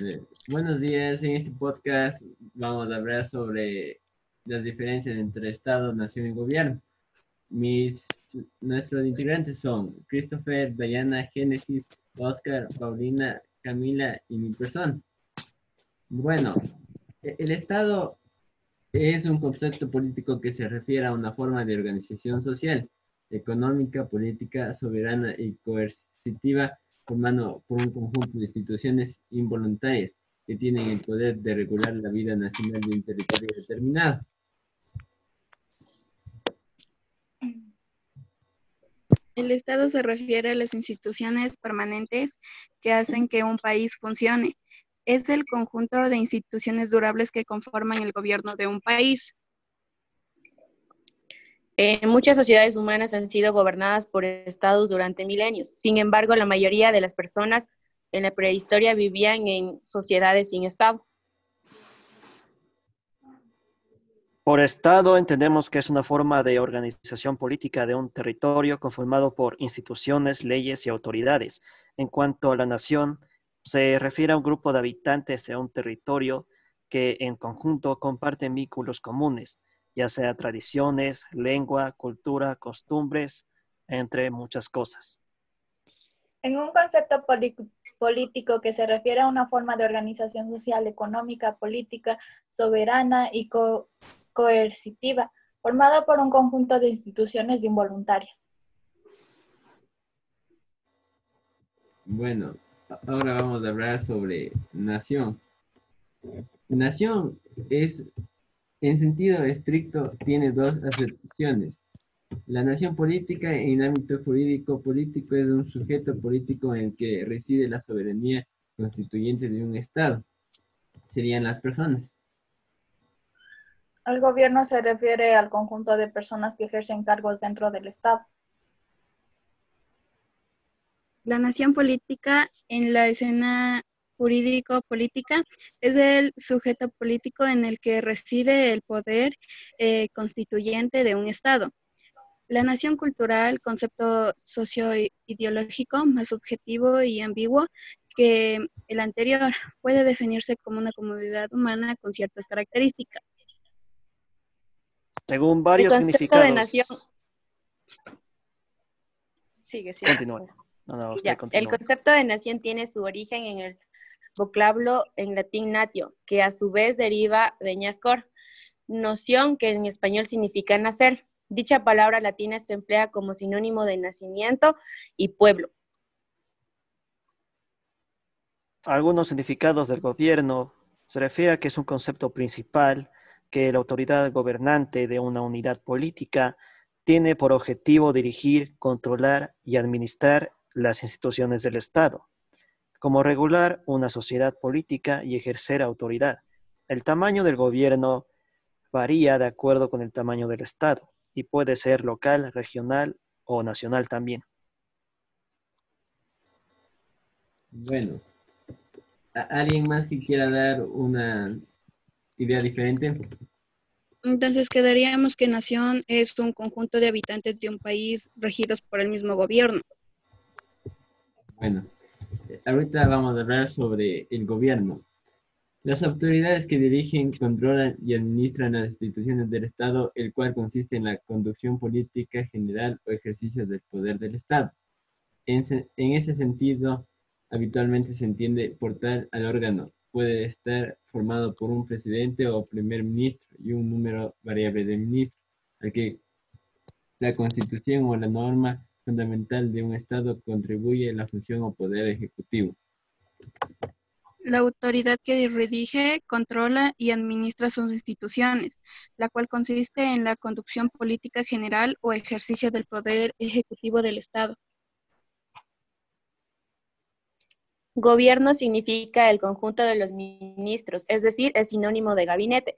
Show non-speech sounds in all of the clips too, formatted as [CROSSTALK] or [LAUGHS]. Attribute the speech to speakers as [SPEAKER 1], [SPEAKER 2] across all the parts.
[SPEAKER 1] Eh, buenos días, en este podcast vamos a hablar sobre las diferencias entre Estado, Nación y Gobierno. Mis, nuestros integrantes son Christopher, Diana, Génesis, Oscar, Paulina, Camila y mi persona. Bueno, e-, el Estado es un concepto político que se refiere a una forma de organización social, económica, política, soberana y coercitiva formado por un conjunto de instituciones involuntarias que tienen el poder de regular la vida nacional de un territorio determinado.
[SPEAKER 2] El Estado se refiere a las instituciones permanentes que hacen que un país funcione. Es el conjunto de instituciones durables que conforman el gobierno de un país.
[SPEAKER 3] Eh, muchas sociedades humanas han sido gobernadas por estados durante milenios. Sin embargo, la mayoría de las personas en la prehistoria vivían en sociedades sin estado.
[SPEAKER 4] Por estado entendemos que es una forma de organización política de un territorio conformado por instituciones, leyes y autoridades. En cuanto a la nación, se refiere a un grupo de habitantes de un territorio que en conjunto comparten vínculos comunes ya sea tradiciones, lengua, cultura, costumbres, entre muchas cosas.
[SPEAKER 5] En un concepto político que se refiere a una forma de organización social, económica, política, soberana y coercitiva, formada por un conjunto de instituciones involuntarias.
[SPEAKER 1] Bueno, ahora vamos a hablar sobre nación. Nación es en sentido estricto, tiene dos acepciones. La nación política en ámbito jurídico político es un sujeto político en el que reside la soberanía constituyente de un Estado. Serían las personas.
[SPEAKER 5] El gobierno se refiere al conjunto de personas que ejercen cargos dentro del Estado.
[SPEAKER 2] La nación política en la escena jurídico-política es el sujeto político en el que reside el poder eh, constituyente de un Estado. La nación cultural, concepto socio-ideológico más subjetivo y ambiguo que el anterior, puede definirse como una comunidad humana con ciertas características.
[SPEAKER 4] Según varios el significados. De
[SPEAKER 3] nación... Sigue, sigue. el concepto de nación tiene su origen en el vocablo en latín natio, que a su vez deriva de ñascor, noción que en español significa nacer. Dicha palabra latina se emplea como sinónimo de nacimiento y pueblo.
[SPEAKER 4] Algunos significados del gobierno se refiere a que es un concepto principal que la autoridad gobernante de una unidad política tiene por objetivo dirigir, controlar y administrar las instituciones del Estado como regular una sociedad política y ejercer autoridad. El tamaño del gobierno varía de acuerdo con el tamaño del Estado y puede ser local, regional o nacional también.
[SPEAKER 1] Bueno, ¿alguien más que quiera dar una idea diferente?
[SPEAKER 2] Entonces quedaríamos que nación es un conjunto de habitantes de un país regidos por el mismo gobierno.
[SPEAKER 1] Bueno, ahorita vamos a hablar sobre el gobierno. Las autoridades que dirigen, controlan y administran las instituciones del Estado, el cual consiste en la conducción política general o ejercicio del poder del Estado. En, ese sentido, habitualmente se entiende por tal al órgano. Puede estar formado por un presidente o primer ministro y un número variable de ministros, al que la constitución o la norma fundamental de un Estado contribuye a la función o poder ejecutivo.
[SPEAKER 2] La autoridad que dirige, controla y administra sus instituciones, la cual consiste en la conducción política general o ejercicio del poder ejecutivo del Estado.
[SPEAKER 3] Gobierno significa el conjunto de los ministros, es decir, es sinónimo de gabinete.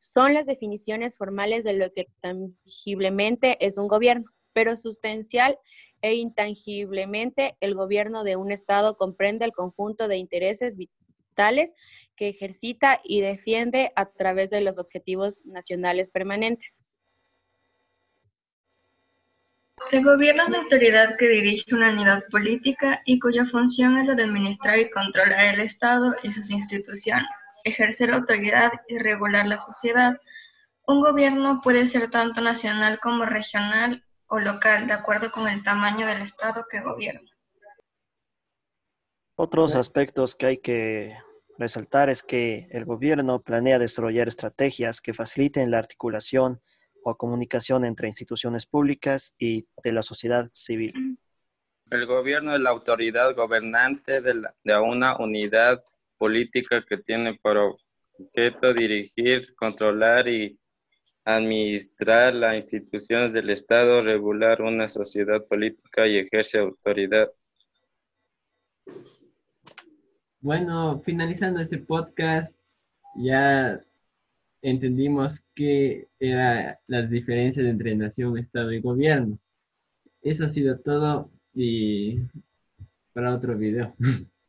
[SPEAKER 3] Son las definiciones formales de lo que tangiblemente es un gobierno pero sustancial e intangiblemente el gobierno de un Estado comprende el conjunto de intereses vitales que ejercita y defiende a través de los objetivos nacionales permanentes.
[SPEAKER 6] El gobierno es la autoridad que dirige una unidad política y cuya función es la de administrar y controlar el Estado y sus instituciones, ejercer autoridad y regular la sociedad. Un gobierno puede ser tanto nacional como regional o local, de acuerdo con el tamaño del Estado que gobierna.
[SPEAKER 4] Otros aspectos que hay que resaltar es que el gobierno planea desarrollar estrategias que faciliten la articulación o comunicación entre instituciones públicas y de la sociedad civil.
[SPEAKER 7] El gobierno es la autoridad gobernante de, de una unidad política que tiene por objeto dirigir, controlar y administrar las instituciones del Estado, regular una sociedad política y ejerce autoridad.
[SPEAKER 1] Bueno, finalizando este podcast, ya entendimos qué eran las diferencias entre nación, Estado y gobierno. Eso ha sido todo y para otro video. [LAUGHS]